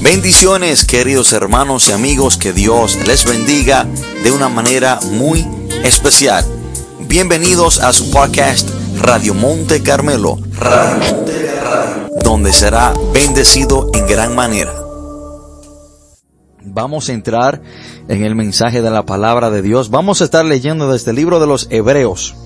Bendiciones queridos hermanos y amigos, que Dios les bendiga de una manera muy especial. Bienvenidos a su podcast Radio Monte Carmelo, donde será bendecido en gran manera. Vamos a entrar en el mensaje de la palabra de Dios. Vamos a estar leyendo desde el libro de los Hebreos.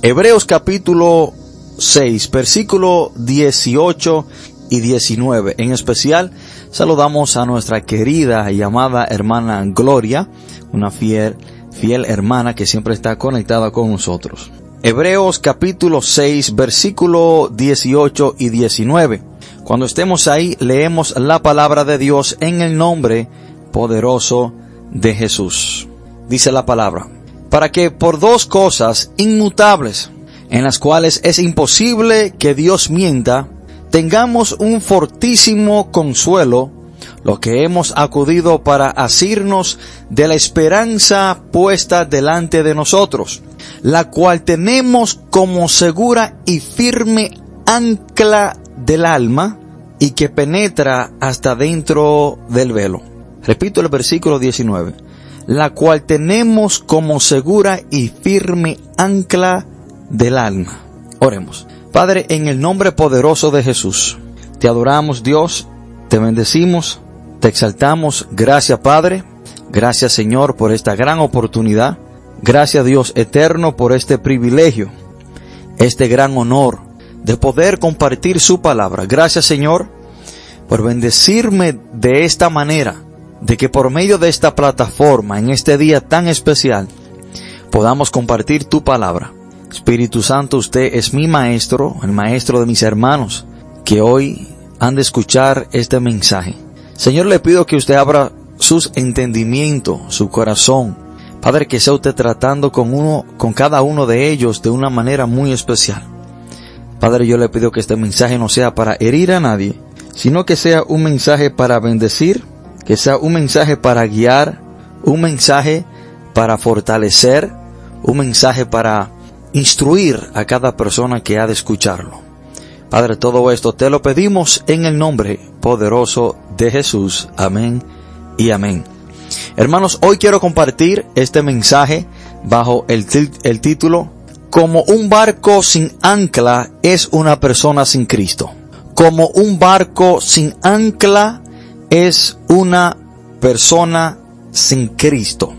Hebreos capítulo 6, versículo 18 y 19. En especial, saludamos a nuestra querida y amada hermana Gloria, una fiel, fiel hermana que siempre está conectada con nosotros. Hebreos capítulo 6, versículo 18 y 19. Cuando estemos ahí, leemos la palabra de Dios en el nombre poderoso de Jesús. Dice la palabra, para que por dos cosas inmutables, en las cuales es imposible que Dios mienta, tengamos un fortísimo consuelo, lo que hemos acudido para asirnos de la esperanza puesta delante de nosotros, la cual tenemos como segura y firme ancla del alma y que penetra hasta dentro del velo. Repito el versículo 19, la cual tenemos como segura y firme ancla del alma. Oremos. Padre, en el nombre poderoso de Jesús, te adoramos Dios, te bendecimos, te exaltamos. Gracias Padre, gracias Señor por esta gran oportunidad. Gracias Dios eterno por este privilegio, este gran honor de poder compartir su palabra. Gracias Señor por bendecirme de esta manera, de que por medio de esta plataforma, en este día tan especial, podamos compartir tu palabra. Espíritu Santo, usted es mi maestro, el maestro de mis hermanos, que hoy han de escuchar este mensaje. Señor, le pido que usted abra sus entendimientos, su corazón. Padre, que sea usted tratando con uno, con cada uno de ellos de una manera muy especial. Padre, yo le pido que este mensaje no sea para herir a nadie, sino que sea un mensaje para bendecir, que sea un mensaje para guiar, un mensaje para fortalecer, un mensaje para instruir a cada persona que ha de escucharlo. Padre, todo esto te lo pedimos en el nombre poderoso de Jesús. Amén y amén. Hermanos, hoy quiero compartir este mensaje bajo el, el título Como un barco sin ancla es una persona sin Cristo. Como un barco sin ancla es una persona sin Cristo.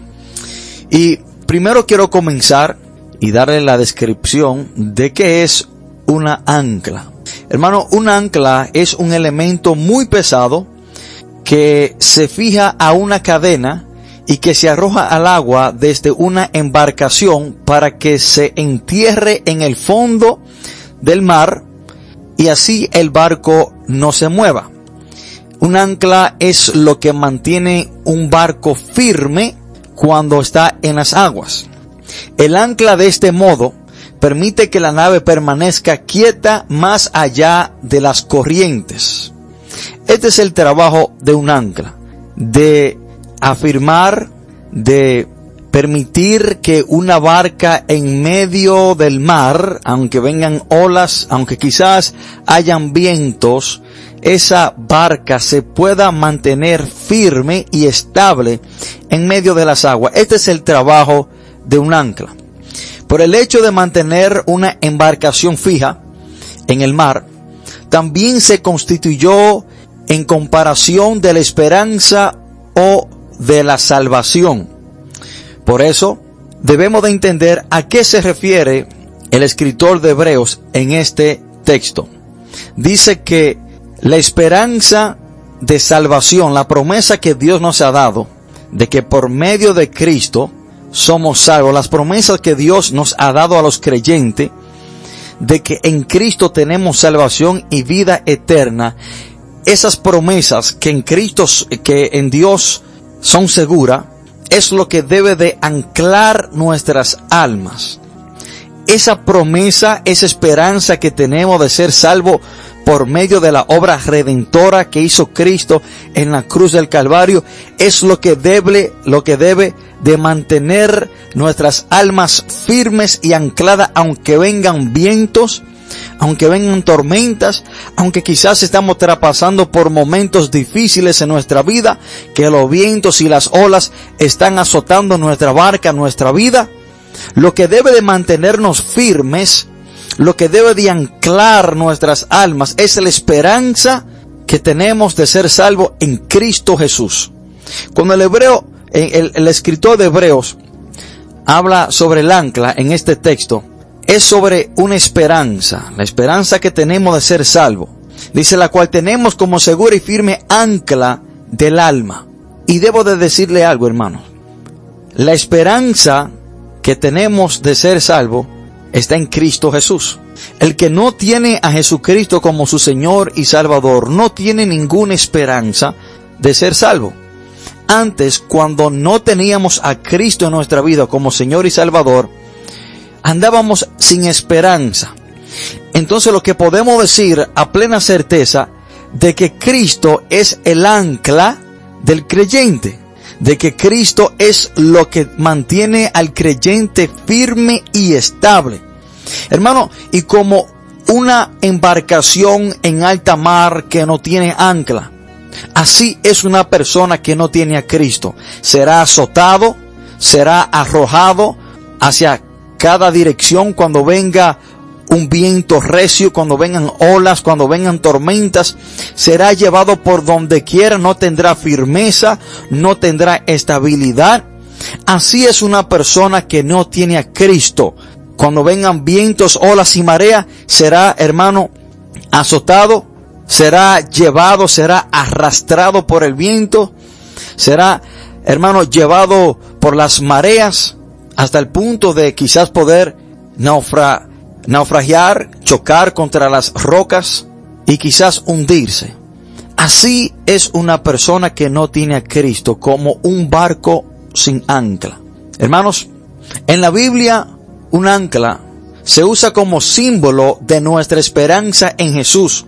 Y primero quiero comenzar y darle la descripción de qué es una ancla. Hermano, un ancla es un elemento muy pesado que se fija a una cadena y que se arroja al agua desde una embarcación para que se entierre en el fondo del mar y así el barco no se mueva. Un ancla es lo que mantiene un barco firme cuando está en las aguas. El ancla de este modo permite que la nave permanezca quieta más allá de las corrientes. Este es el trabajo de un ancla, de afirmar, de permitir que una barca en medio del mar, aunque vengan olas, aunque quizás hayan vientos, esa barca se pueda mantener firme y estable en medio de las aguas. Este es el trabajo de un ancla. Por el hecho de mantener una embarcación fija en el mar, también se constituyó en comparación de la esperanza o de la salvación. Por eso, debemos de entender a qué se refiere el escritor de Hebreos en este texto. Dice que la esperanza de salvación, la promesa que Dios nos ha dado, de que por medio de Cristo somos salvos, las promesas que Dios nos ha dado a los creyentes, de que en Cristo tenemos salvación y vida eterna, esas promesas que en Cristo, que en Dios son seguras, es lo que debe de anclar nuestras almas. Esa promesa, esa esperanza que tenemos de ser salvos por medio de la obra redentora que hizo Cristo en la cruz del Calvario, es lo que debe, lo que debe de mantener nuestras almas firmes y ancladas aunque vengan vientos, aunque vengan tormentas, aunque quizás estamos traspasando por momentos difíciles en nuestra vida, que los vientos y las olas están azotando nuestra barca, nuestra vida, lo que debe de mantenernos firmes, lo que debe de anclar nuestras almas es la esperanza que tenemos de ser salvos en Cristo Jesús. Cuando el hebreo, el, escritor de Hebreos habla sobre el ancla en este texto, es sobre una esperanza, la esperanza que tenemos de ser salvo. Dice la cual tenemos como segura y firme ancla del alma. Y debo de decirle algo, hermano. La esperanza que tenemos de ser salvo está en Cristo Jesús. El que no tiene a Jesucristo como su Señor y Salvador no tiene ninguna esperanza de ser salvo. Antes, cuando no teníamos a Cristo en nuestra vida como Señor y Salvador, andábamos sin esperanza. Entonces lo que podemos decir a plena certeza de que Cristo es el ancla del creyente, de que Cristo es lo que mantiene al creyente firme y estable. Hermano, y como una embarcación en alta mar que no tiene ancla, Así es una persona que no tiene a Cristo. Será azotado, será arrojado hacia cada dirección cuando venga un viento recio, cuando vengan olas, cuando vengan tormentas, será llevado por donde quiera, no tendrá firmeza, no tendrá estabilidad. Así es una persona que no tiene a Cristo. Cuando vengan vientos, olas y marea, será, hermano, azotado, será llevado, será arrastrado por el viento, será, hermano, llevado por las mareas hasta el punto de quizás poder naufra, naufragiar, chocar contra las rocas y quizás hundirse. Así es una persona que no tiene a Cristo como un barco sin ancla. Hermanos, en la Biblia un ancla se usa como símbolo de nuestra esperanza en Jesús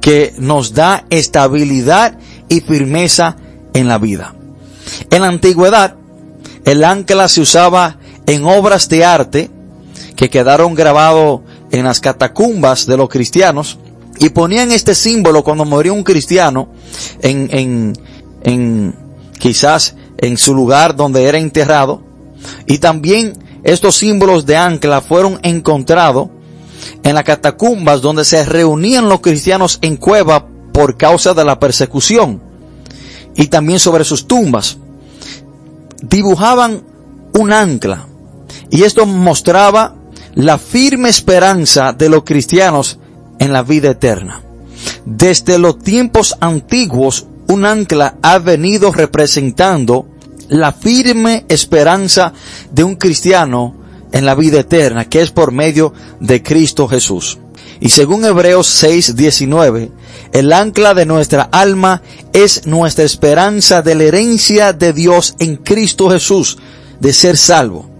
que nos da estabilidad y firmeza en la vida. En la antigüedad, el ancla se usaba en obras de arte que quedaron grabados en las catacumbas de los cristianos y ponían este símbolo cuando moría un cristiano en, en, en quizás en su lugar donde era enterrado y también estos símbolos de ancla fueron encontrados en las catacumbas donde se reunían los cristianos en cueva por causa de la persecución y también sobre sus tumbas. Dibujaban un ancla y esto mostraba la firme esperanza de los cristianos en la vida eterna. Desde los tiempos antiguos, un ancla ha venido representando la firme esperanza de un cristiano en la vida eterna, que es por medio de Cristo Jesús. Y según Hebreos 6, 19, el ancla de nuestra alma es nuestra esperanza de la herencia de Dios en Cristo Jesús, de ser salvo.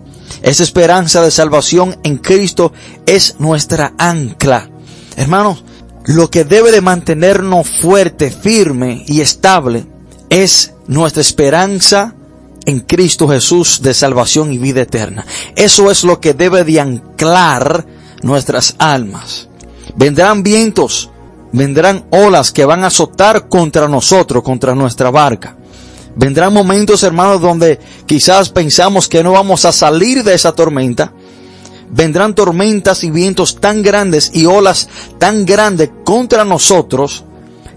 Esa esperanza de salvación en Cristo es nuestra ancla. Hermanos, lo que debe de mantenernos fuerte, firme y estable es nuestra esperanza en Cristo Jesús de salvación y vida eterna. Eso es lo que debe de anclar nuestras almas. Vendrán vientos, vendrán olas que van a azotar contra nosotros, contra nuestra barca. Vendrán momentos, hermanos, donde quizás pensamos que no vamos a salir de esa tormenta. Vendrán tormentas y vientos tan grandes y olas tan grandes contra nosotros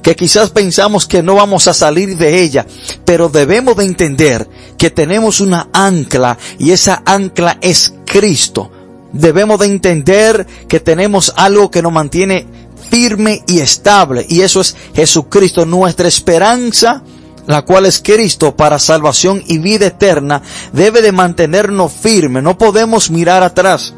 que quizás pensamos que no vamos a salir de ella, pero debemos de entender que tenemos una ancla y esa ancla es Cristo. Debemos de entender que tenemos algo que nos mantiene firme y estable y eso es Jesucristo, nuestra esperanza la cual es Cristo para salvación y vida eterna, debe de mantenernos firmes. No podemos mirar atrás.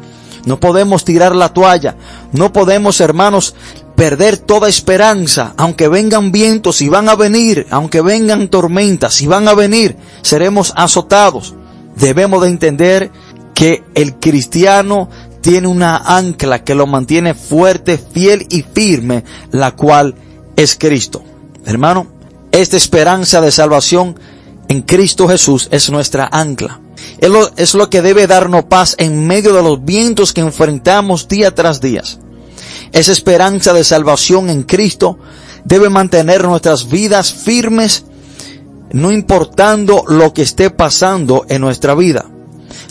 No podemos tirar la toalla. No podemos, hermanos, perder toda esperanza, aunque vengan vientos y van a venir, aunque vengan tormentas y van a venir, seremos azotados. Debemos de entender que el cristiano tiene una ancla que lo mantiene fuerte, fiel y firme, la cual es Cristo. Hermano, esta esperanza de salvación en Cristo Jesús es nuestra ancla. Es lo, que debe darnos paz en medio de los vientos que enfrentamos día tras día. esa esperanza de salvación en Cristo debe mantener nuestras vidas firmes, no importando lo que esté pasando en nuestra vida.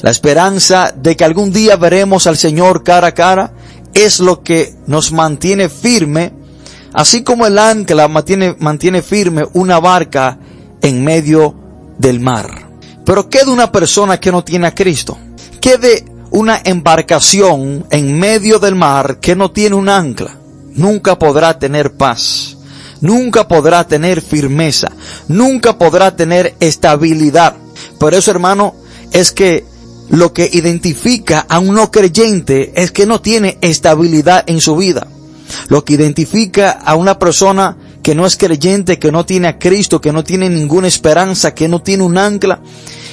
La esperanza de que algún día veremos al Señor cara a cara es lo que nos mantiene firme, así como el ancla mantiene, mantiene firme una barca en medio del mar. Pero ¿qué de una persona que no tiene a Cristo? ¿Qué de una embarcación en medio del mar que no tiene un ancla? Nunca podrá tener paz, nunca podrá tener firmeza, nunca podrá tener estabilidad. Por eso, hermano, es que lo que identifica a un no creyente es que no tiene estabilidad en su vida. Lo que identifica a una persona que no es creyente, que no tiene a Cristo, que no tiene ninguna esperanza, que no tiene un ancla,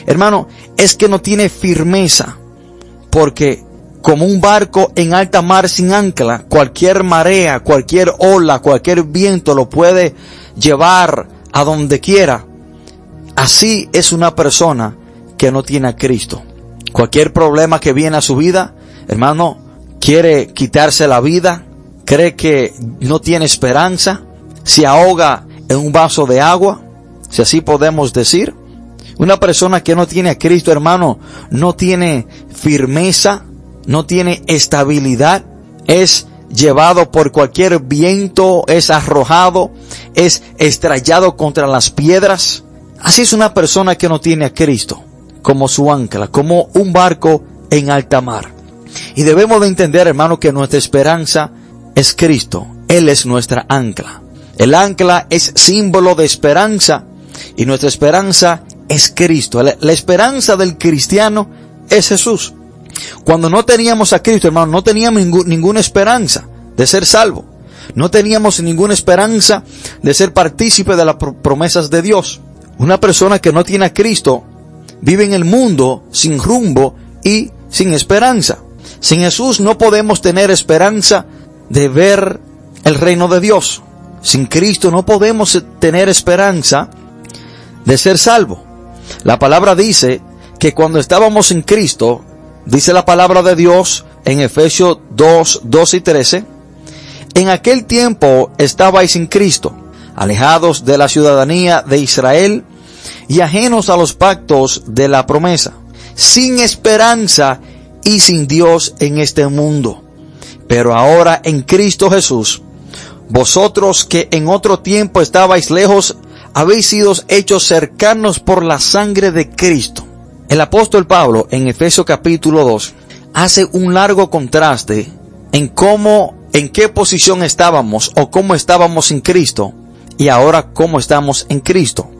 hermano, es que no tiene firmeza. Porque como un barco en alta mar sin ancla, cualquier marea, cualquier ola, cualquier viento lo puede llevar a donde quiera. Así es una persona que no tiene a Cristo. Cualquier problema que viene a su vida, hermano, quiere quitarse la vida, cree que no tiene esperanza, se ahoga en un vaso de agua, si así podemos decir. Una persona que no tiene a Cristo, hermano, no tiene firmeza, no tiene estabilidad, es llevado por cualquier viento, es arrojado, es estrellado contra las piedras. Así es una persona que no tiene a Cristo como su ancla, como un barco en alta mar. Y debemos de entender, hermano, que nuestra esperanza es Cristo. Él es nuestra ancla. El ancla es símbolo de esperanza y nuestra esperanza es Cristo. La, esperanza del cristiano es Jesús. Cuando no teníamos a Cristo, hermano, no teníamos ninguna esperanza de ser salvo. No teníamos ninguna esperanza de ser partícipe de las promesas de Dios. Una persona que no tiene a Cristo vive en el mundo sin rumbo y sin esperanza. Sin Jesús no podemos tener esperanza de ver el reino de Dios. Sin Cristo no podemos tener esperanza de ser salvo. La palabra dice que cuando estábamos en Cristo, dice la palabra de Dios en Efesios 2, 2 y 13, en aquel tiempo estabais sin Cristo, alejados de la ciudadanía de Israel y ajenos a los pactos de la promesa, sin esperanza y sin Dios en este mundo. Pero ahora en Cristo Jesús, vosotros que en otro tiempo estabais lejos, habéis sido hechos cercanos por la sangre de Cristo. El apóstol Pablo en Efesios capítulo 2 hace un largo contraste en cómo, en qué posición estábamos o cómo estábamos sin Cristo y ahora cómo estamos en Cristo.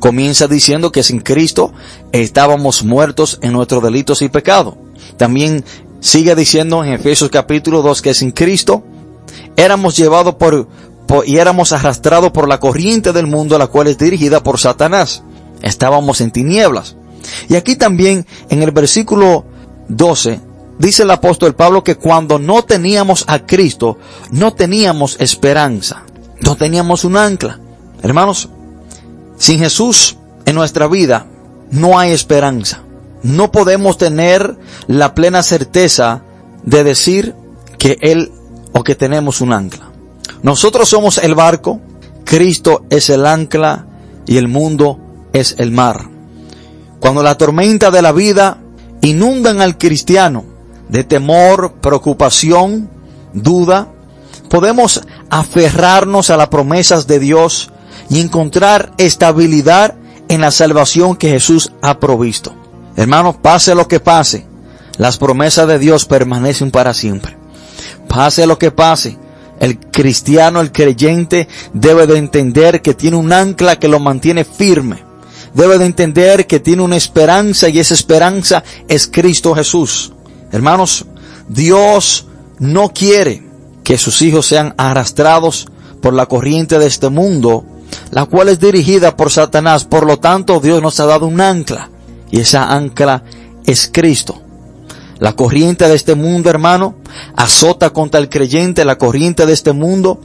Comienza diciendo que sin Cristo estábamos muertos en nuestros delitos y pecados. También sigue diciendo en Efesios capítulo 2 que sin Cristo éramos llevados por, y éramos arrastrados por la corriente del mundo, la cual es dirigida por Satanás. Estábamos en tinieblas. Y aquí también en el versículo 12 dice el apóstol Pablo que cuando no teníamos a Cristo, no teníamos esperanza, no teníamos un ancla. Hermanos, sin Jesús en nuestra vida no hay esperanza. No podemos tener la plena certeza de decir que Él o que tenemos un ancla. Nosotros somos el barco, Cristo es el ancla y el mundo es el mar. Cuando la tormenta de la vida inundan al cristiano de temor, preocupación, duda, podemos aferrarnos a las promesas de Dios y encontrar estabilidad en la salvación que Jesús ha provisto. Hermanos, pase lo que pase, las promesas de Dios permanecen para siempre. Pase lo que pase, el cristiano, el creyente, debe de entender que tiene un ancla que lo mantiene firme. Debe de entender que tiene una esperanza y esa esperanza es Cristo Jesús. Hermanos, Dios no quiere que sus hijos sean arrastrados por la corriente de este mundo, la cual es dirigida por Satanás. Por lo tanto, Dios nos ha dado un ancla y esa ancla es Cristo. La corriente de este mundo, hermano, azota contra el creyente, la corriente de este mundo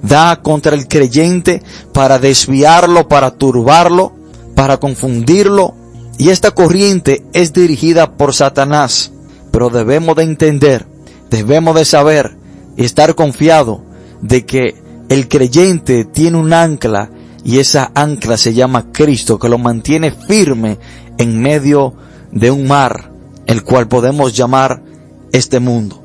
da contra el creyente para desviarlo, para turbarlo, para confundirlo. Y esta corriente es dirigida por Satanás. Pero debemos de entender, debemos de saber y estar confiado de que el creyente tiene un ancla y esa ancla se llama Cristo que lo mantiene firme en medio de un mar, el cual podemos llamar este mundo.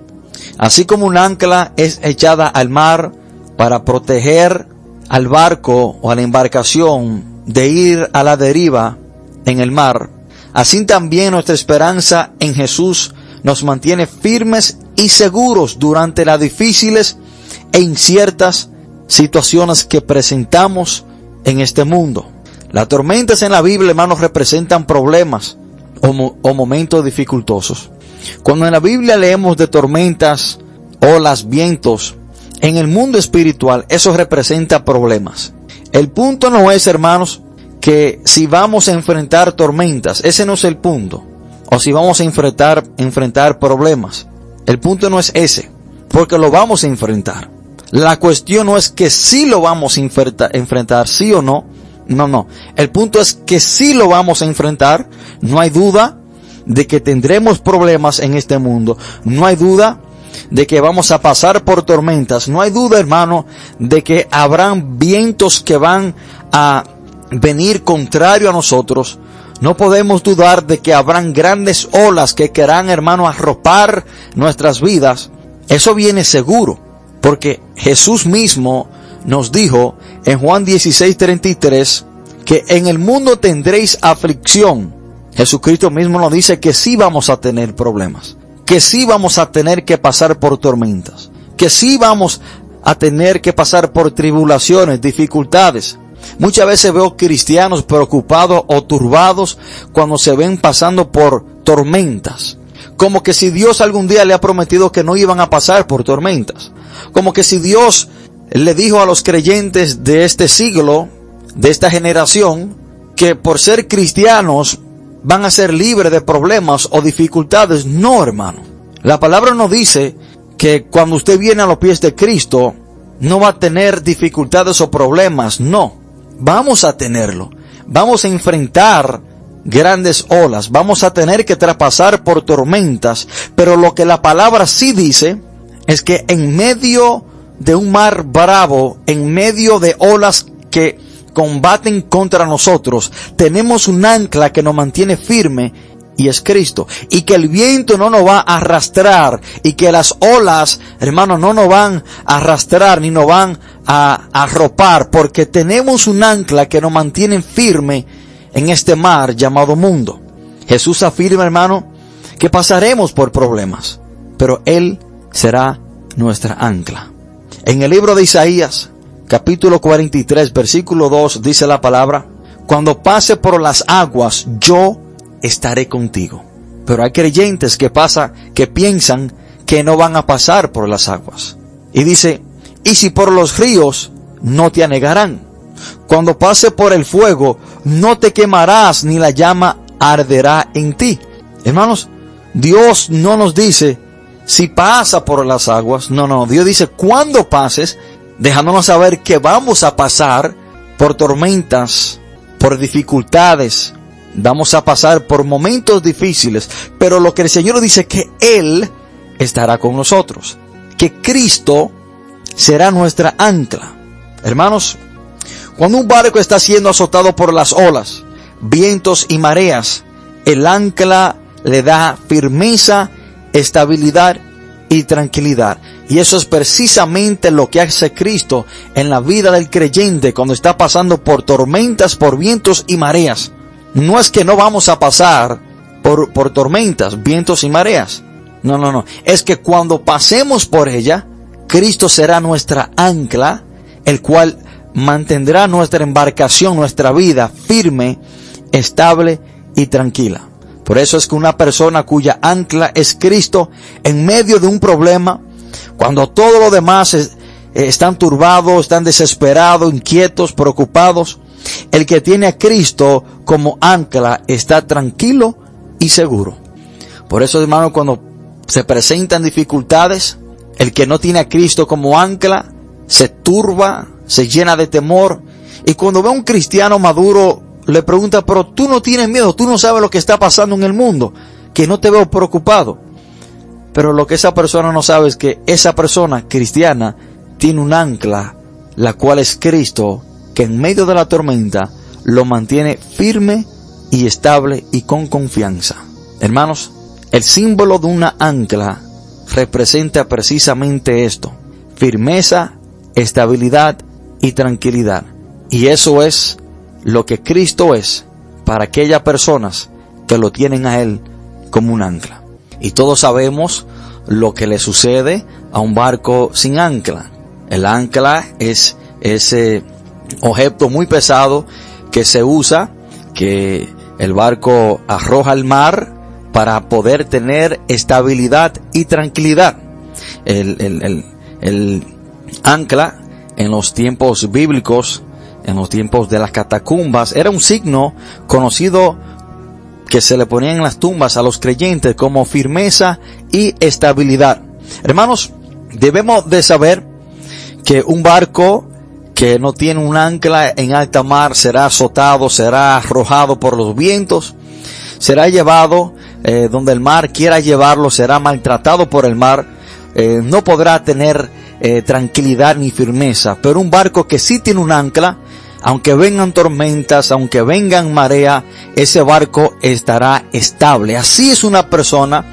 Así como un ancla es echada al mar para proteger al barco o a la embarcación de ir a la deriva en el mar, así también nuestra esperanza en Jesús nos mantiene firmes y seguros durante las difíciles e inciertas situaciones que presentamos en este mundo. Las tormentas en la Biblia, hermanos, representan problemas o, momentos dificultosos. Cuando en la Biblia leemos de tormentas, olas, vientos, en el mundo espiritual eso representa problemas. El punto no es, hermanos, que si vamos a enfrentar tormentas, ese no es el punto. O si vamos a enfrentar, enfrentar problemas. El punto no es ese, porque lo vamos a enfrentar. La cuestión no es que si lo vamos a enfrentar, enfrentar sí o no. No, no. El punto es que si lo vamos a enfrentar. No hay duda de que tendremos problemas en este mundo. No hay duda de que vamos a pasar por tormentas. No hay duda, hermano, de que habrán vientos que van a venir contrario a nosotros. No podemos dudar de que habrán grandes olas que querrán, hermano, arropar nuestras vidas. Eso viene seguro, porque Jesús mismo nos dijo en Juan 16:33 que en el mundo tendréis aflicción. Jesucristo mismo nos dice que sí vamos a tener problemas que sí vamos a tener que pasar por tormentas, que sí vamos a tener que pasar por tribulaciones, dificultades. Muchas veces veo cristianos preocupados o turbados cuando se ven pasando por tormentas. Como que si Dios algún día le ha prometido que no iban a pasar por tormentas. Como que si Dios le dijo a los creyentes de este siglo, de esta generación, que por ser cristianos van a ser libres de problemas o dificultades. No, hermano. La palabra nos dice que cuando usted viene a los pies de Cristo, no va a tener dificultades o problemas. No. Vamos a tenerlo. Vamos a enfrentar grandes olas. Vamos a tener que traspasar por tormentas. Pero lo que la palabra sí dice es que en medio de un mar bravo, en medio de olas que combaten contra nosotros, tenemos un ancla que nos mantiene firme y es Cristo. Y que el viento no nos va a arrastrar y que las olas, hermanos, no nos van a arrastrar ni nos van a arropar porque tenemos un ancla que nos mantiene firme en este mar llamado mundo. Jesús afirma, hermano, que pasaremos por problemas, pero Él será nuestra ancla. En el libro de Isaías, capítulo 43, versículo 2, dice la palabra, cuando pase por las aguas, yo estaré contigo. Pero hay creyentes que pasa, que piensan que no van a pasar por las aguas. Y dice, y si por los ríos, no te anegarán. Cuando pase por el fuego, no te quemarás, ni la llama arderá en ti. Hermanos, Dios no nos dice si pasa por las aguas. No, no, Dios dice cuando pases, dejándonos saber que vamos a pasar por tormentas, por dificultades, vamos a pasar por momentos difíciles, pero lo que el Señor dice que Él estará con nosotros, que Cristo será nuestra ancla. Hermanos, cuando un barco está siendo azotado por las olas, vientos y mareas, el ancla le da firmeza, estabilidad y tranquilidad. Y eso es precisamente lo que hace Cristo en la vida del creyente cuando está pasando por tormentas, por vientos y mareas. No es que no vamos a pasar por, por tormentas, vientos y mareas. No, no, no. Es que cuando pasemos por ella, Cristo será nuestra ancla, el cual mantendrá nuestra embarcación, nuestra vida firme, estable y tranquila. Por eso es que una persona cuya ancla es Cristo en medio de un problema, cuando todos los demás están turbados, están desesperados, inquietos, preocupados, el que tiene a Cristo como ancla está tranquilo y seguro. Por eso, hermano, cuando se presentan dificultades, el que no tiene a Cristo como ancla se turba, se llena de temor. Y cuando ve a un cristiano maduro, le pregunta, pero tú no tienes miedo, tú no sabes lo que está pasando en el mundo, que no te veo preocupado. Pero lo que esa persona no sabe es que esa persona cristiana tiene un ancla, la cual es Cristo, que en medio de la tormenta lo mantiene firme y estable y con confianza. Hermanos, el símbolo de una ancla representa precisamente esto, firmeza, estabilidad y tranquilidad. Y eso es lo que Cristo es para aquellas personas que lo tienen a Él como un ancla. Y todos sabemos lo que le sucede a un barco sin ancla. El ancla es ese objeto muy pesado que se usa, que el barco arroja al mar para poder tener estabilidad y tranquilidad. El, el ancla en los tiempos bíblicos, en los tiempos de las catacumbas, era un signo conocido que se le ponía en las tumbas a los creyentes como firmeza y estabilidad. Hermanos, debemos de saber que un barco que no tiene un ancla en alta mar será azotado, será arrojado por los vientos, será llevado eh, donde el mar quiera llevarlo, será maltratado por el mar, eh, no podrá tener eh, tranquilidad ni firmeza. Pero un barco que sí tiene un ancla, aunque vengan tormentas, aunque vengan marea, ese barco estará estable. Así es una persona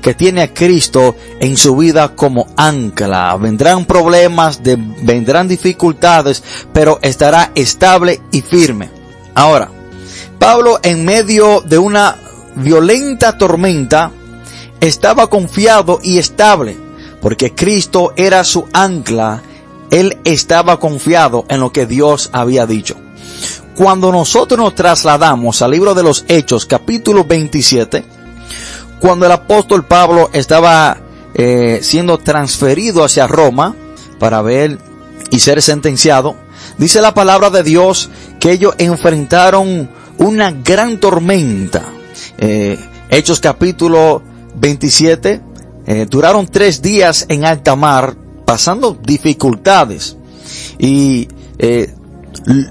que tiene a Cristo en su vida como ancla. Vendrán problemas, vendrán dificultades, pero estará estable y firme. Ahora, Pablo en medio de una violenta tormenta estaba confiado y estable, porque Cristo era su ancla él estaba confiado en lo que Dios había dicho. Cuando nosotros nos trasladamos al libro de los Hechos, capítulo 27, cuando el apóstol Pablo estaba eh, siendo transferido hacia Roma para ver y ser sentenciado, dice la palabra de Dios que ellos enfrentaron una gran tormenta. Eh, Hechos capítulo 27, eh, duraron tres días en alta mar, pasando dificultades. Y eh,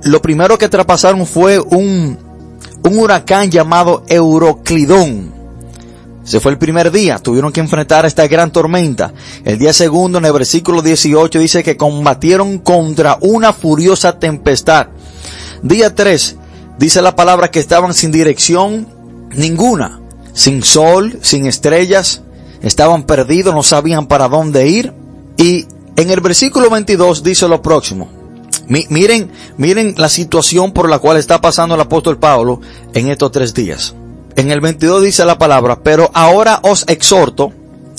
lo primero que traspasaron fue un, un huracán llamado Euroclidón. Se fue el primer día, tuvieron que enfrentar esta gran tormenta. El día segundo, en el versículo 18, dice que combatieron contra una furiosa tempestad. Día 3, dice la palabra que estaban sin dirección ninguna, sin sol, sin estrellas, estaban perdidos, no sabían para dónde ir. Y en el versículo 22 dice lo próximo. miren, miren la situación por la cual está pasando el apóstol Pablo en estos tres días. En el 22 dice la palabra, pero ahora os exhorto,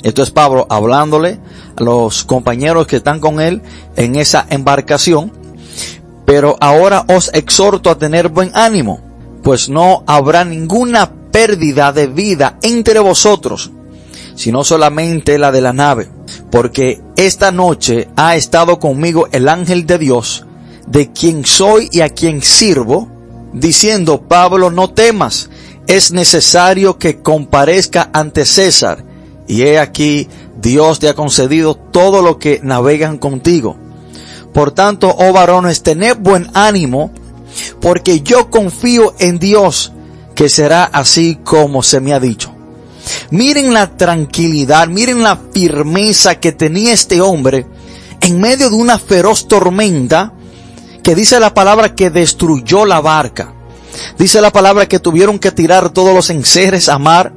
esto es Pablo hablándole a los compañeros que están con él en esa embarcación, pero ahora os exhorto a tener buen ánimo, pues no habrá ninguna pérdida de vida entre vosotros, sino solamente la de la nave porque esta noche ha estado conmigo el ángel de Dios, de quien soy y a quien sirvo, diciendo, Pablo, no temas, es necesario que comparezca ante César. Y he aquí, Dios te ha concedido todo lo que navegan contigo. Por tanto, oh varones, tened buen ánimo, porque yo confío en Dios, que será así como se me ha dicho. Miren la tranquilidad, miren la firmeza que tenía este hombre en medio de una feroz tormenta que dice la palabra que destruyó la barca. Dice la palabra que tuvieron que tirar todos los enseres a mar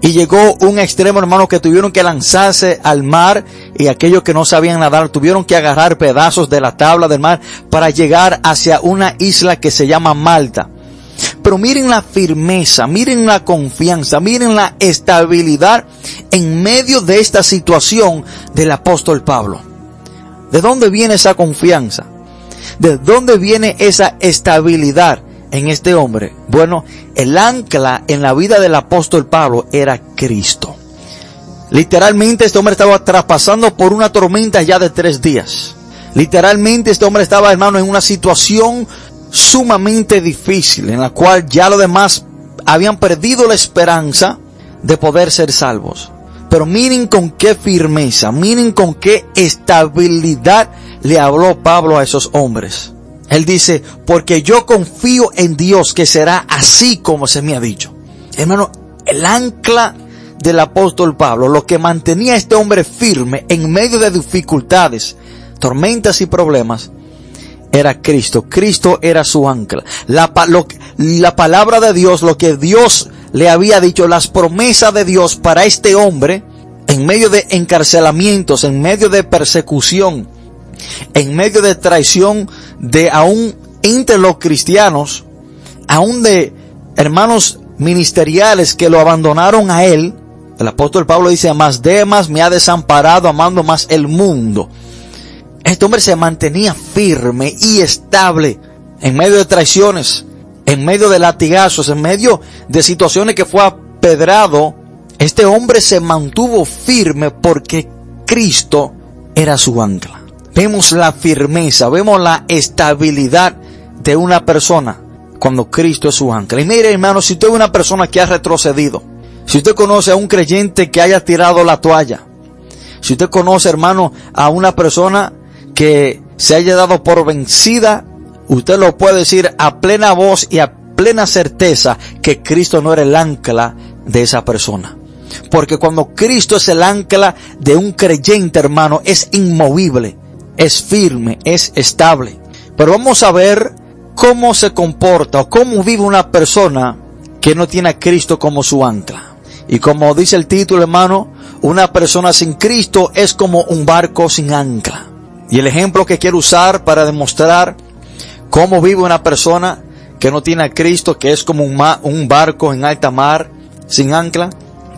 y llegó un extremo hermano que tuvieron que lanzarse al mar y aquellos que no sabían nadar tuvieron que agarrar pedazos de la tabla del mar para llegar hacia una isla que se llama Malta. Pero miren la firmeza, miren la confianza, miren la estabilidad en medio de esta situación del apóstol Pablo. ¿De dónde viene esa confianza? ¿De dónde viene esa estabilidad en este hombre? Bueno, el ancla en la vida del apóstol Pablo era Cristo. Literalmente este hombre estaba traspasando por una tormenta ya de tres días. Literalmente este hombre estaba, hermano, en una situación sumamente difícil en la cual ya los demás habían perdido la esperanza de poder ser salvos. Pero miren con qué firmeza, miren con qué estabilidad le habló Pablo a esos hombres. Él dice, porque yo confío en Dios que será así como se me ha dicho. Hermano, el ancla del apóstol Pablo, lo que mantenía a este hombre firme en medio de dificultades, tormentas y problemas, era Cristo. Cristo era su ancla. La, la palabra de Dios, lo que Dios le había dicho, las promesas de Dios para este hombre, en medio de encarcelamientos, en medio de persecución, en medio de traición de aún entre los cristianos, aún de hermanos ministeriales que lo abandonaron a él, el apóstol Pablo dice, más Demas me ha desamparado amando más el mundo. Este hombre se mantenía firme y estable en medio de traiciones, en medio de latigazos, en medio de situaciones que fue apedrado. Este hombre se mantuvo firme porque Cristo era su ancla. Vemos la firmeza, vemos la estabilidad de una persona cuando Cristo es su ancla. Y mire hermano, si usted es una persona que ha retrocedido, si usted conoce a un creyente que haya tirado la toalla, si usted conoce hermano a una persona que se haya dado por vencida, usted lo puede decir a plena voz y a plena certeza que Cristo no era el ancla de esa persona. Porque cuando Cristo es el ancla de un creyente hermano, es inmovible, es firme, es estable. Pero vamos a ver cómo se comporta o cómo vive una persona que no tiene a Cristo como su ancla. Y como dice el título, hermano, una persona sin Cristo es como un barco sin ancla. Y el ejemplo que quiero usar para demostrar cómo vive una persona que no tiene a Cristo, que es como un, barco en alta mar, sin ancla,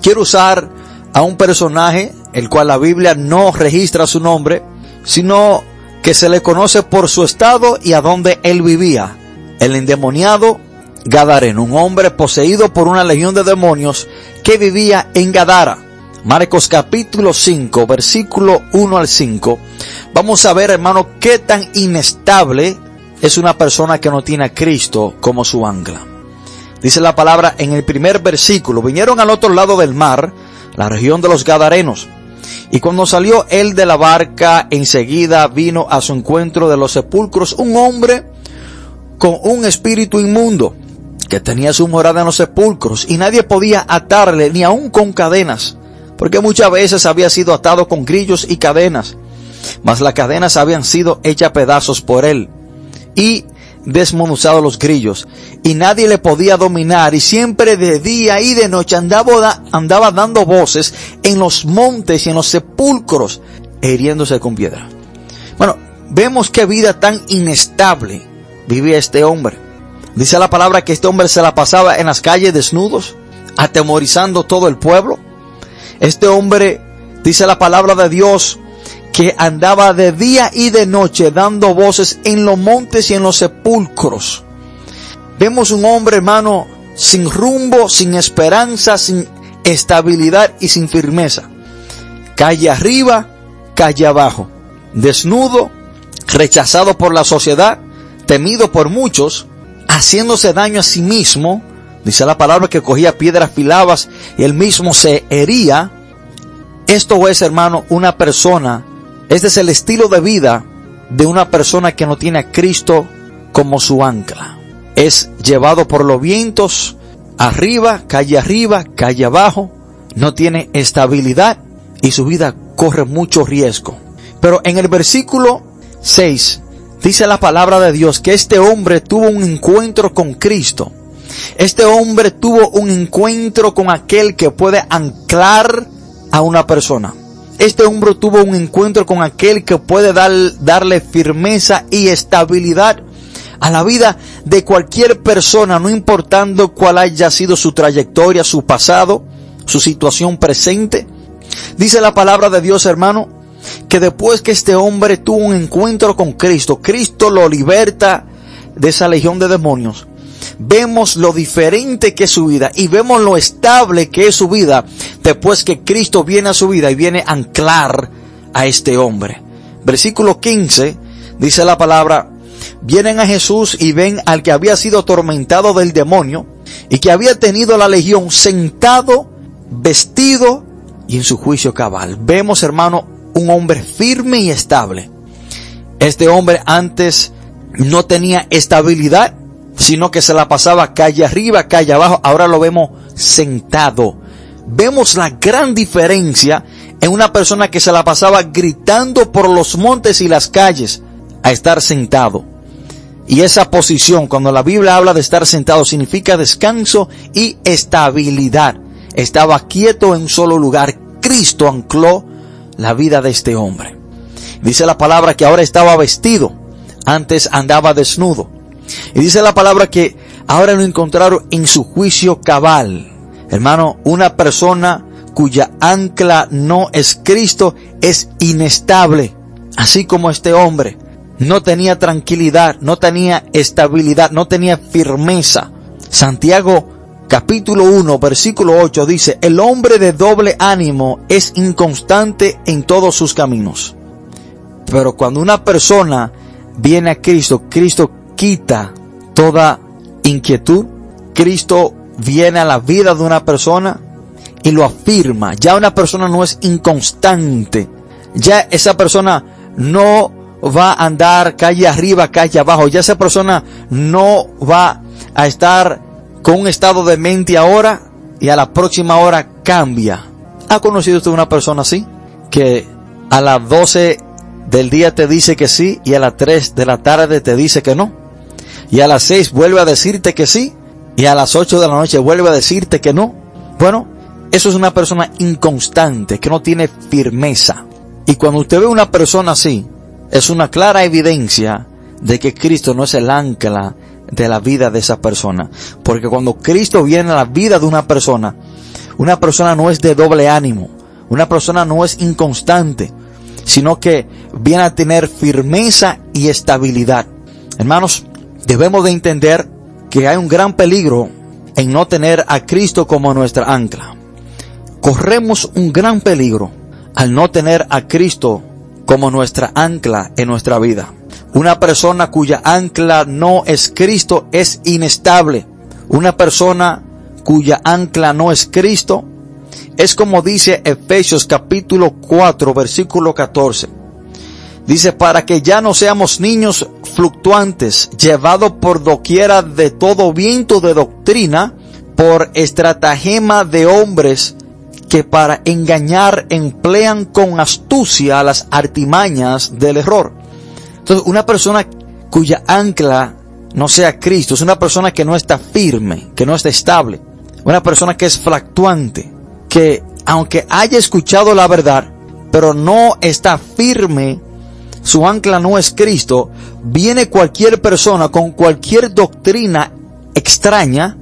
quiero usar a un personaje, el cual la Biblia no registra su nombre, sino que se le conoce por su estado y a donde él vivía. El endemoniado Gadareno, un hombre poseído por una legión de demonios que vivía en Gadara. Marcos capítulo 5, versículo 1 al 5, vamos a ver, hermano, qué tan inestable es una persona que no tiene a Cristo como su ancla. Dice la palabra en el primer versículo, vinieron al otro lado del mar, la región de los Gadarenos, y cuando salió él de la barca, enseguida vino a su encuentro de los sepulcros un hombre con un espíritu inmundo, que tenía su morada en los sepulcros, y nadie podía atarle, ni aun con cadenas porque muchas veces había sido atado con grillos y cadenas, mas las cadenas habían sido hechas pedazos por él y desmenuzado los grillos, y nadie le podía dominar, y siempre de día y de noche andaba, andaba dando voces en los montes y en los sepulcros, hiriéndose con piedra. Bueno, vemos qué vida tan inestable vivía este hombre. Dice la palabra que este hombre se la pasaba en las calles desnudos, atemorizando todo el pueblo. Este hombre, dice la palabra de Dios, que andaba de día y de noche dando voces en los montes y en los sepulcros. Vemos un hombre, hermano, sin rumbo, sin esperanza, sin estabilidad y sin firmeza. Calle arriba, calle abajo. Desnudo, rechazado por la sociedad, temido por muchos, haciéndose daño a sí mismo, Dice la palabra que cogía piedras filadas y él mismo se hería. Esto es, hermano, una persona. Este es el estilo de vida de una persona que no tiene a Cristo como su ancla. Es llevado por los vientos, arriba, calle arriba, calle abajo. No tiene estabilidad y su vida corre mucho riesgo. Pero en el versículo 6 dice la palabra de Dios que este hombre tuvo un encuentro con Cristo este hombre tuvo un encuentro con aquel que puede anclar a una persona. Este hombre tuvo un encuentro con aquel que puede dar, darle firmeza y estabilidad a la vida de cualquier persona, no importando cuál haya sido su trayectoria, su pasado, su situación presente. Dice la palabra de Dios, hermano, que después que este hombre tuvo un encuentro con Cristo, Cristo lo liberta de esa legión de demonios vemos lo diferente que es su vida y vemos lo estable que es su vida después que Cristo viene a su vida y viene a anclar a este hombre. Versículo 15 dice la palabra, vienen a Jesús y ven al que había sido atormentado del demonio y que había tenido la legión sentado, vestido y en su juicio cabal. Vemos, hermano, un hombre firme y estable. Este hombre antes no tenía estabilidad, sino que se la pasaba calle arriba, calle abajo, ahora lo vemos sentado, vemos la gran diferencia en una persona que se la pasaba gritando por los montes y las calles a estar sentado. Y esa posición, cuando la Biblia habla de estar sentado, significa descanso y estabilidad. Estaba quieto en un solo lugar. Cristo ancló la vida de este hombre. Dice la palabra que ahora estaba vestido. Antes andaba desnudo. Y dice la palabra que ahora lo encontraron en su juicio cabal. Hermano, una persona cuya ancla no es Cristo es inestable. Así como este hombre no tenía tranquilidad, no tenía estabilidad, no tenía firmeza. Santiago capítulo 1 versículo 8 dice, el hombre de doble ánimo es inconstante en todos sus caminos. Pero cuando una persona viene a Cristo, Cristo quita toda inquietud, Cristo viene a la vida de una persona y lo afirma. Ya una persona no es inconstante. Ya esa persona no va a andar calle arriba, calle abajo. Ya esa persona no va a estar con un estado de mente ahora y a la próxima hora cambia. ¿Ha conocido usted una persona así? Que a las 12 del día te dice que sí y a las 3 de la tarde te dice que no. Y a las 6 vuelve a decirte que sí y a las 8 de la noche vuelve a decirte que no. Bueno, eso es una persona inconstante, que no tiene firmeza. Y cuando usted ve una persona así, es una clara evidencia de que Cristo no es el ancla de la vida de esa persona. Porque cuando Cristo viene a la vida de una persona, una persona no es de doble ánimo, una persona no es inconstante, sino que viene a tener firmeza y estabilidad. Hermanos, debemos de entender que hay un gran peligro en no tener a Cristo como nuestra ancla. Corremos un gran peligro al no tener a Cristo como nuestra ancla en nuestra vida. Una persona cuya ancla no es Cristo es inestable. Una persona cuya ancla no es Cristo es como dice Efesios capítulo 4 versículo 14. Dice, para que ya no seamos niños fluctuantes, llevados por doquiera de todo viento de doctrina, por estratagema de hombres que para engañar emplean con astucia las artimañas del error. Entonces, una persona cuya ancla no sea Cristo, es una persona que no está firme, que no está estable, una persona que es fluctuante, que aunque haya escuchado la verdad, pero no está firme, su ancla no es Cristo, viene cualquier persona con cualquier doctrina extraña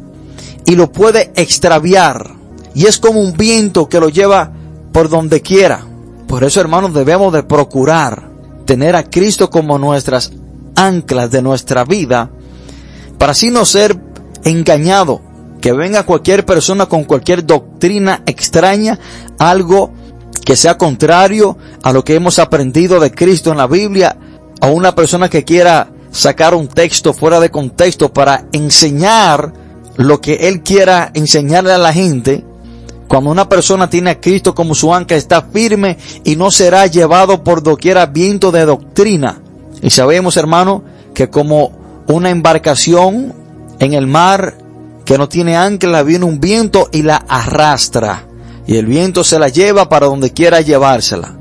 y lo puede extraviar y es como un viento que lo lleva por donde quiera. Por eso, hermanos, debemos de procurar tener a Cristo como nuestras anclas de nuestra vida, para así no ser engañado, que venga cualquier persona con cualquier doctrina extraña, algo que sea contrario a lo que hemos aprendido de Cristo en la Biblia, o una persona que quiera sacar un texto fuera de contexto para enseñar lo que él quiera enseñarle a la gente, cuando una persona tiene a Cristo como su ancla, está firme y no será llevado por doquiera viento de doctrina. Y sabemos, hermano, que como una embarcación en el mar que no tiene ancla, viene un viento y la arrastra. Y el viento se la lleva para donde quiera llevársela.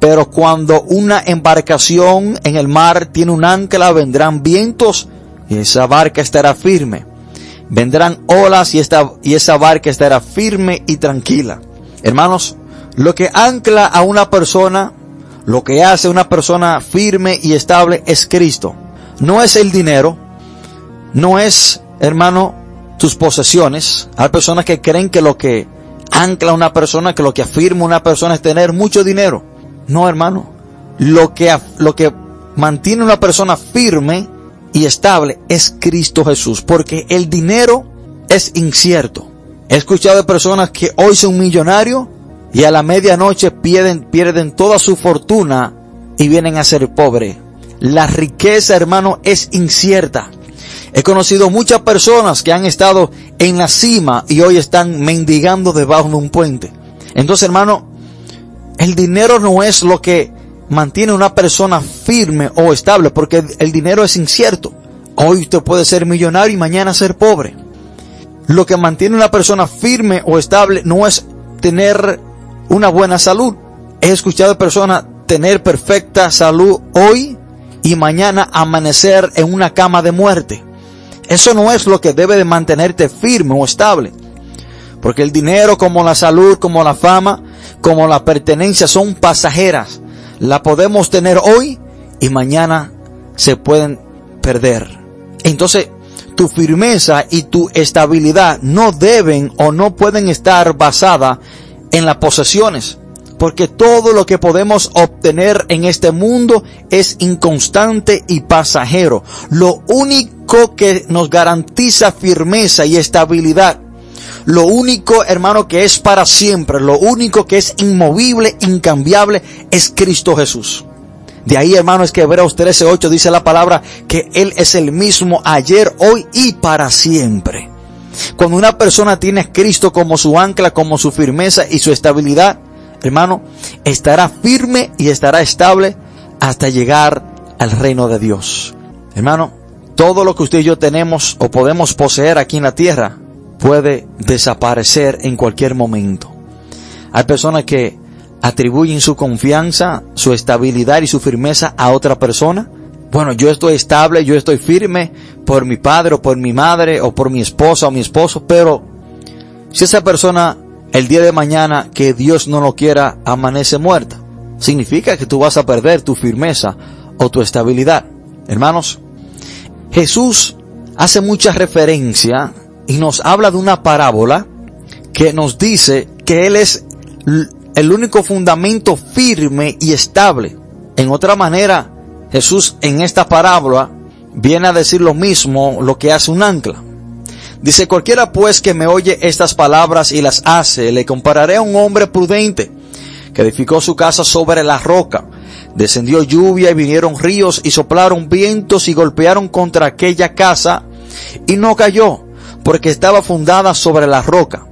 Pero cuando una embarcación en el mar tiene un ancla, vendrán vientos y esa barca estará firme. Vendrán olas y, esta, y esa barca estará firme y tranquila. Hermanos, lo que ancla a una persona, lo que hace una persona firme y estable es Cristo. No es el dinero, no es, hermano, tus posesiones. Hay personas que creen que lo que ancla a una persona, que lo que afirma una persona es tener mucho dinero. No, hermano. Lo que, lo que mantiene una persona firme y estable es Cristo Jesús, porque el dinero es incierto. He escuchado de personas que hoy son millonarios y a la medianoche pierden, pierden toda su fortuna y vienen a ser pobres. La riqueza, hermano, es incierta. He conocido muchas personas que han estado en la cima y hoy están mendigando debajo de un puente. Entonces, hermano, el dinero no es lo que mantiene una persona firme o estable, porque el dinero es incierto. Hoy usted puede ser millonario y mañana ser pobre. lo que mantiene una persona firme o estable no es tener una buena salud. He escuchado a personas tener perfecta salud hoy y mañana amanecer en una cama de muerte. Eso no es lo que debe de mantenerte firme o estable. Porque el dinero como la salud, como la fama, como la pertenencia son pasajeras. La podemos tener hoy y mañana se pueden perder. Entonces, tu firmeza y tu estabilidad no deben o no pueden estar basada en las posesiones. Porque todo lo que podemos obtener en este mundo es inconstante y pasajero. Lo único que nos garantiza firmeza y estabilidad lo único, hermano, que es para siempre, lo único que es inmovible, incambiable, es Cristo Jesús. De ahí, hermano, es que Hebreos 13:8 dice la palabra que Él es el mismo ayer, hoy y para siempre. Cuando una persona tiene a Cristo como su ancla, como su firmeza y su estabilidad, hermano, estará firme y estará estable hasta llegar al reino de Dios. Hermano, todo lo que usted y yo tenemos o podemos poseer aquí en la tierra puede desaparecer en cualquier momento. Hay personas que atribuyen su confianza, su estabilidad y su firmeza a otra persona. Bueno, yo estoy estable, yo estoy firme por mi padre o por mi madre o por mi esposa o mi esposo, pero si esa persona el día de mañana que Dios no lo quiera amanece muerta, significa que tú vas a perder tu firmeza o tu estabilidad. Hermanos, Jesús hace mucha referencia y nos habla de una parábola que nos dice que Él es el único fundamento firme y estable. En otra manera, Jesús en esta parábola viene a decir lo mismo, lo que hace un ancla. Dice, cualquiera pues que me oye estas palabras y las hace, le compararé a un hombre prudente que edificó su casa sobre la roca. Descendió lluvia y vinieron ríos y soplaron vientos y golpearon contra aquella casa y no cayó porque estaba fundada sobre la roca.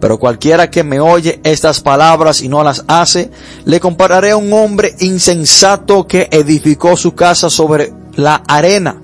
Pero cualquiera que me oye estas palabras y no las hace, le compararé a un hombre insensato que edificó su casa sobre la arena.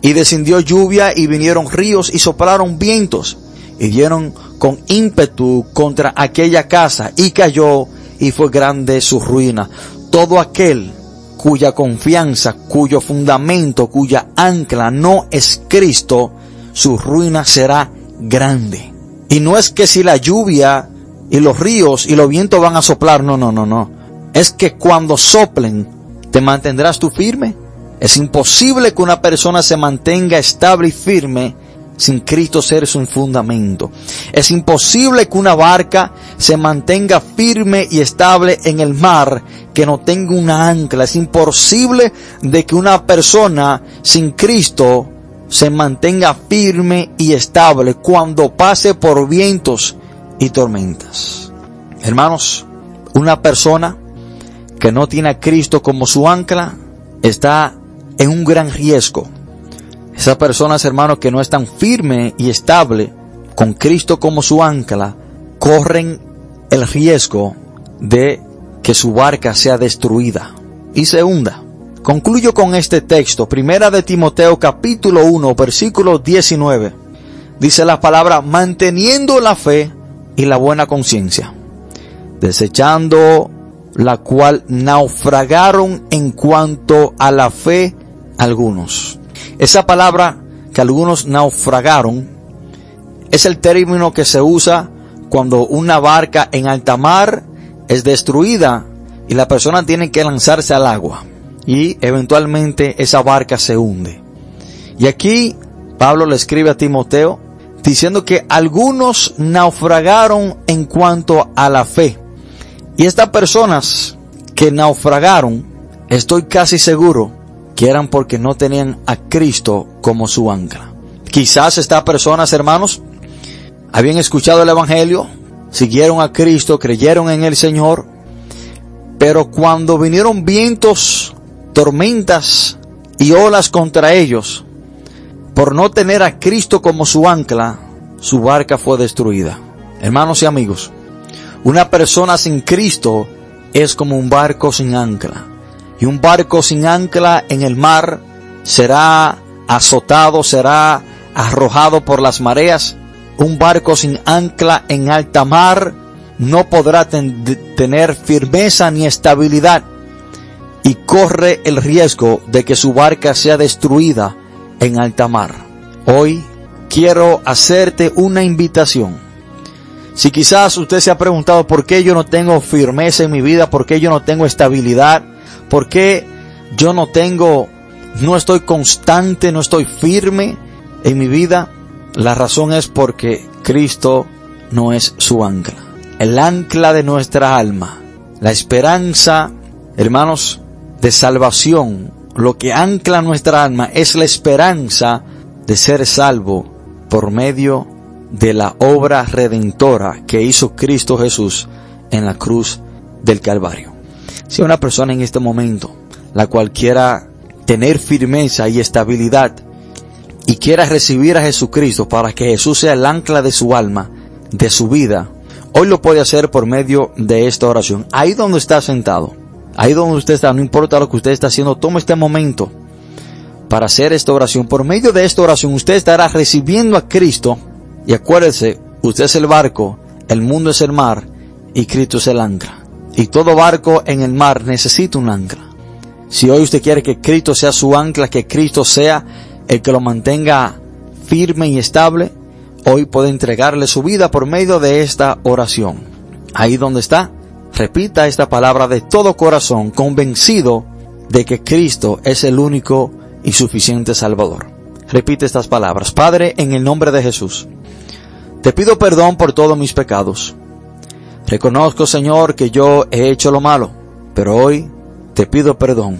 Y descendió lluvia y vinieron ríos y soplaron vientos y dieron con ímpetu contra aquella casa y cayó y fue grande su ruina. Todo aquel cuya confianza, cuyo fundamento, cuya ancla no es Cristo, su ruina será grande. Y no es que si la lluvia y los ríos y los vientos van a soplar, no, no, no, no. Es que cuando soplen, ¿te mantendrás tú firme? Es imposible que una persona se mantenga estable y firme sin Cristo ser su fundamento. Es imposible que una barca se mantenga firme y estable en el mar que no tenga una ancla. Es imposible de que una persona sin Cristo se mantenga firme y estable cuando pase por vientos y tormentas. Hermanos, una persona que no tiene a Cristo como su ancla está en un gran riesgo. Esas personas, hermanos, que no están firme y estable con Cristo como su ancla, corren el riesgo de que su barca sea destruida y se hunda. Concluyo con este texto, primera de Timoteo capítulo 1, versículo 19. Dice la palabra, manteniendo la fe y la buena conciencia, desechando la cual naufragaron en cuanto a la fe algunos. Esa palabra que algunos naufragaron es el término que se usa cuando una barca en alta mar es destruida y la persona tiene que lanzarse al agua y eventualmente esa barca se hunde. Y aquí Pablo le escribe a Timoteo diciendo que algunos naufragaron en cuanto a la fe. Y estas personas que naufragaron, estoy casi seguro que eran porque no tenían a Cristo como su ancla. Quizás estas personas, hermanos, habían escuchado el Evangelio, siguieron a Cristo, creyeron en el Señor, pero cuando vinieron vientos tormentas y olas contra ellos, por no tener a Cristo como su ancla, su barca fue destruida. Hermanos y amigos, una persona sin Cristo es como un barco sin ancla. Y un barco sin ancla en el mar será azotado, será arrojado por las mareas. un barco sin ancla en alta mar no podrá tener firmeza ni estabilidad y corre el riesgo de que su barca sea destruida en alta mar. Hoy quiero hacerte una invitación. Si quizás usted se ha preguntado por qué yo no tengo firmeza en mi vida, por qué yo no tengo estabilidad, por qué yo no tengo, no estoy constante, no estoy firme en mi vida, la razón es porque Cristo no es su ancla. El ancla de nuestra alma, la esperanza, hermanos, de salvación, lo que ancla nuestra alma es la esperanza de ser salvo por medio de la obra redentora que hizo Cristo Jesús en la cruz del Calvario. Si una persona en este momento, la cual quiera tener firmeza y estabilidad y quiera recibir a Jesucristo para que Jesús sea el ancla de su alma, de su vida, hoy lo puede hacer por medio de esta oración. Ahí donde está sentado, Ahí donde usted está, no importa lo que usted está haciendo, tome este momento para hacer esta oración. Por medio de esta oración usted estará recibiendo a Cristo y acuérdese, usted es el barco, el mundo es el mar y Cristo es el ancla. Y todo barco en el mar necesita un ancla. Si hoy usted quiere que Cristo sea su ancla, que Cristo sea el que lo mantenga firme y estable, hoy puede entregarle su vida por medio de esta oración. Ahí donde está, repita esta palabra de todo corazón, convencido de que Cristo es el único y suficiente Salvador. Repite estas palabras. Padre, en el nombre de Jesús, te pido perdón por todos mis pecados. Reconozco, Señor, que yo he hecho lo malo, pero hoy te pido perdón.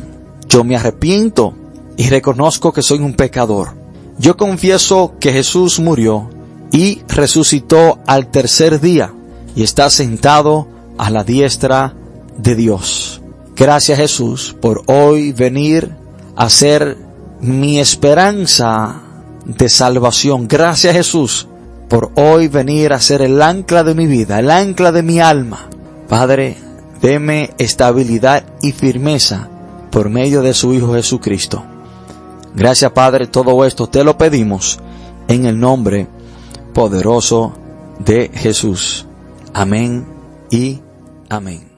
Yo me arrepiento y reconozco que soy un pecador. Yo confieso que Jesús murió y resucitó al tercer día y está sentado a la diestra de Dios. Gracias Jesús por hoy venir a ser mi esperanza de salvación. Gracias Jesús por hoy venir a ser el ancla de mi vida, el ancla de mi alma. Padre, deme estabilidad y firmeza por medio de su Hijo Jesucristo. Gracias Padre, todo esto te lo pedimos en el nombre poderoso de Jesús. Amén y Amén.